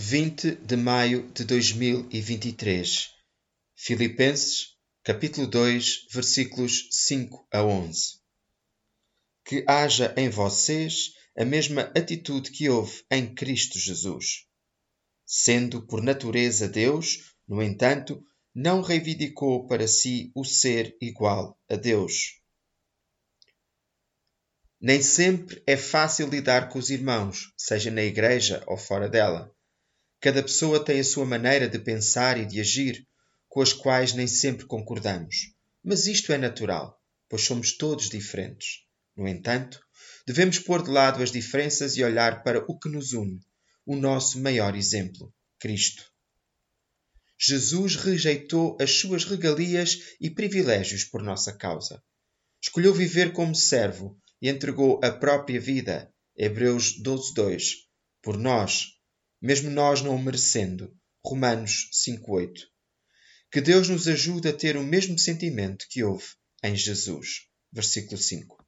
20 de maio de 2023. Filipenses, capítulo 2, versículos 5 a 11. Que haja em vocês a mesma atitude que houve em Cristo Jesus. Sendo por natureza Deus, no entanto, não reivindicou para si o ser igual a Deus. Nem sempre é fácil lidar com os irmãos, seja na igreja ou fora dela. Cada pessoa tem a sua maneira de pensar e de agir, com as quais nem sempre concordamos. Mas isto é natural, pois somos todos diferentes. No entanto, devemos pôr de lado as diferenças e olhar para o que nos une, o nosso maior exemplo, Cristo. Jesus rejeitou as suas regalias e privilégios por nossa causa. Escolheu viver como servo e entregou a própria vida, Hebreus 12:2, por nós, mesmo nós não o merecendo. Romanos 5:8. Que Deus nos ajude a ter o mesmo sentimento que houve em Jesus. Versículo 5.